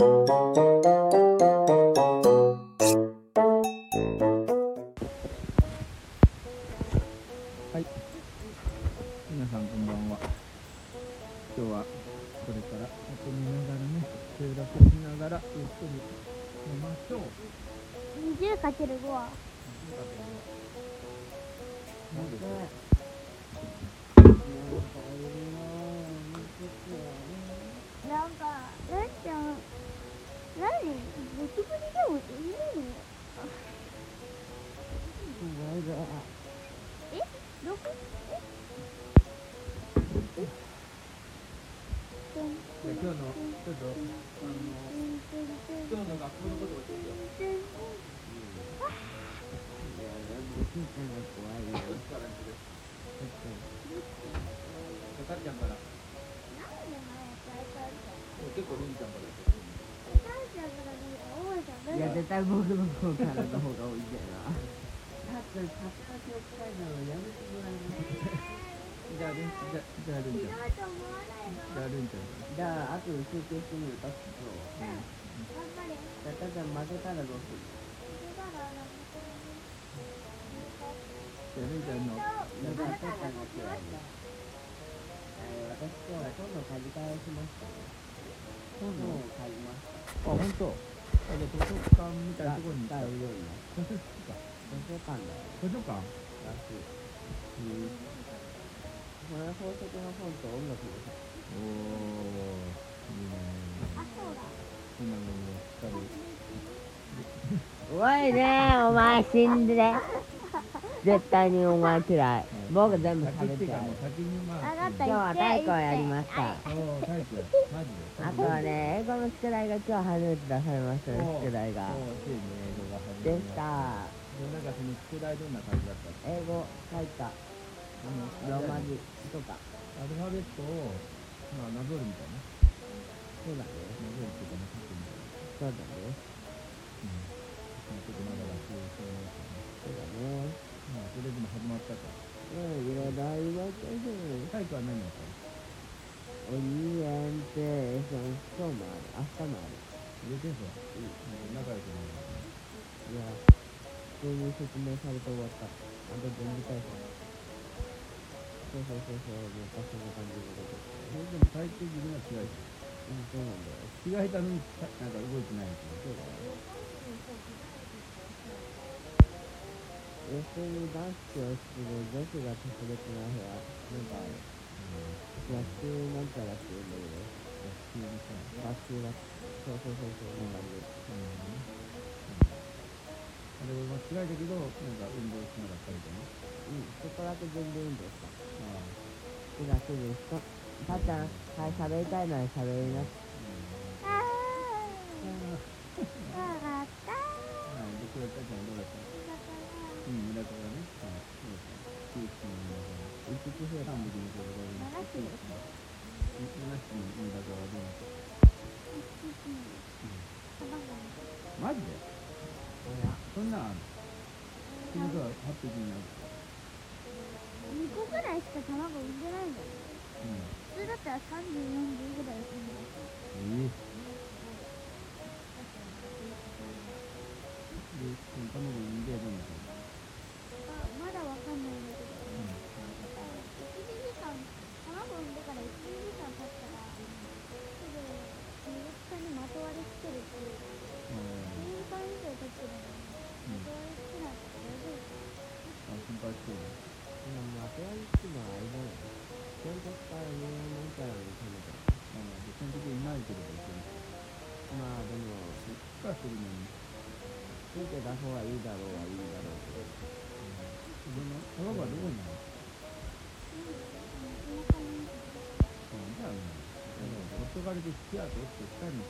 はい。皆さんこんばんは。今日はこれから遊びながらね、収録しながらゆっくり寝ましょう。20×5 はなんでしょうなんかなんちゃん何？ブチブチでもいいの？え六ええじゃあ今日のちょっとあの今日の学校のこ？とを教えてよ。かかっちゃんから。結構りんちゃんから教えて。いや絶対僕の方からの方が多いんだよな。たっくん、さすが記憶改ざんをやめてもらえますじゃありんじゃじゃありんちゃん。じゃありんちゃん。じゃあ、あとで集計してみるかってそう。じゃあ、たっちゃん負けたらどうする負けたら、なんかじゃありんちゃんの。じゃあ、たっちゃんが今日はね、え私今日は本の借り換えしましたね。本を借りました。あ、本当。あ、じゃあ図書館みたいなところに行った買うようになった。図書館。だよ。図書館。らしい。これ宝石の本と音楽の本。おお。いいね。今のもしっかり。おいねお前死んで絶対にお前嫌い。僕全部先食べちゃう今日は体育をやりました。あとはね英語の宿題が今日初めて出されましたね宿題が。でした。なんかその宿題どんな感じだった？の英語書いた。ローマ字とか。アルファベットを、まあ、なぞるみたいな。そうだね。なぞるっていうか、まあ、書くみたいな。そうだね。うん。まあちょっとまだ学習してないからね。そうだねまあ、それでも始まったから。うん。いろいろありましたね体育は何やったのオニエンテーション今日もある明日もある入れてん。すよ。うん。仲良くなるいや普通に説明されて終わったあと全部解説そうそうそうそう昔の感じのことそれでも体育的には違いうん。そうなん。だよ違いたのに、なん。か動いてないみたいな。そうだよ普通に男子をする女子が特別な部屋なんか学習なんちゃらっていうんだけど急にさ、学習がそうそうそうそうなんかねあれは間違いだけど、なんか運動しなかったみたいな。うんそこだけ全然運動したああ。手がすぐ人たっちゃんはい喋りたいなら喋りなあうん。ーわかったはい、で、これ、たちゃんどうだったうん、だからね。はい、そうですね。九州の皆さん。一匹増えた三匹のところに。七匹です七匹のだからどうなったマジでそん。なん。あるってことは8匹になる。2個ぐらいしか卵産ん。でないん。だようん。普通だったら30、40ぐらい産ん。であ、心配してる。でもまあとりあえずのはあれだよね建国から入門なんちゃらにためたあの、その時いないければいけない。まあでもしっかりするのに。ついてた方がいいだろうはいいだろうけどその卵はどこにあるお腹にのじゃあね、ほっとかれて付き合うとってしたいんだ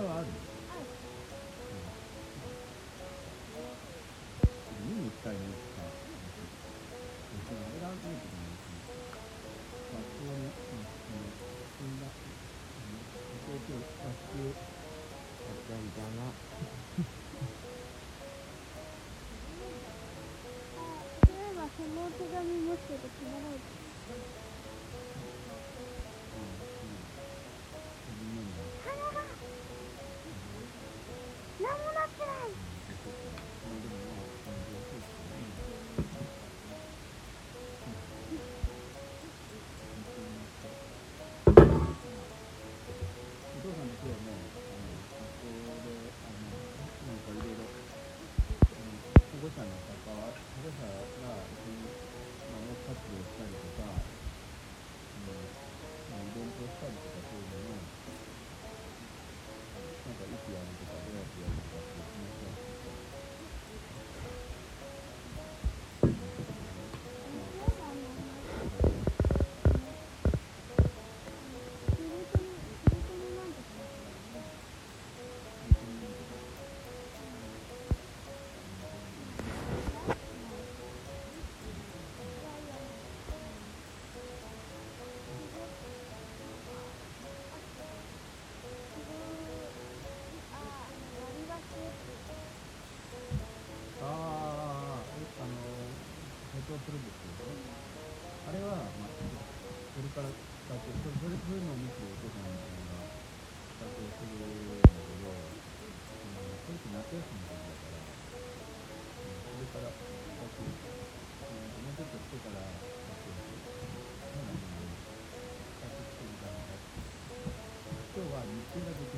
方はあるにに、見に、進んだっ、行学級、だ。そういえば、そのお手紙持ってて配られてするんですけど、あれは、まあ、これから使って、それそれそういうのを見てお父さんが使ってするんだけど、あのそれって夏休みの時だから、うんそれから使って、うんもうちょっとしてから使ってるんですそうなんだね。使ってきてみたのが、今日は日中だけ決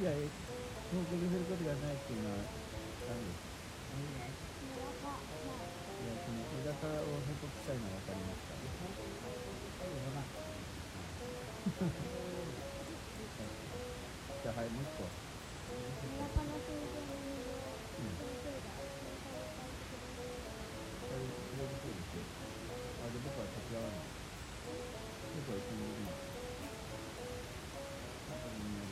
以外報告することがないっていうのはダメですいやそのメダカを報告したいのは分かりますからじゃあはいもう一個それそれでそうですよあで僕は手伝わない。僕は一緒にいるのなんかみんな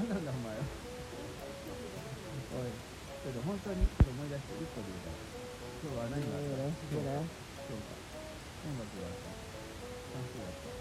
なんなんだお前は。おいちょっと本当にちょっと思い出して一個でいいから。今日は何があった？今日今日か。音楽があった算数があった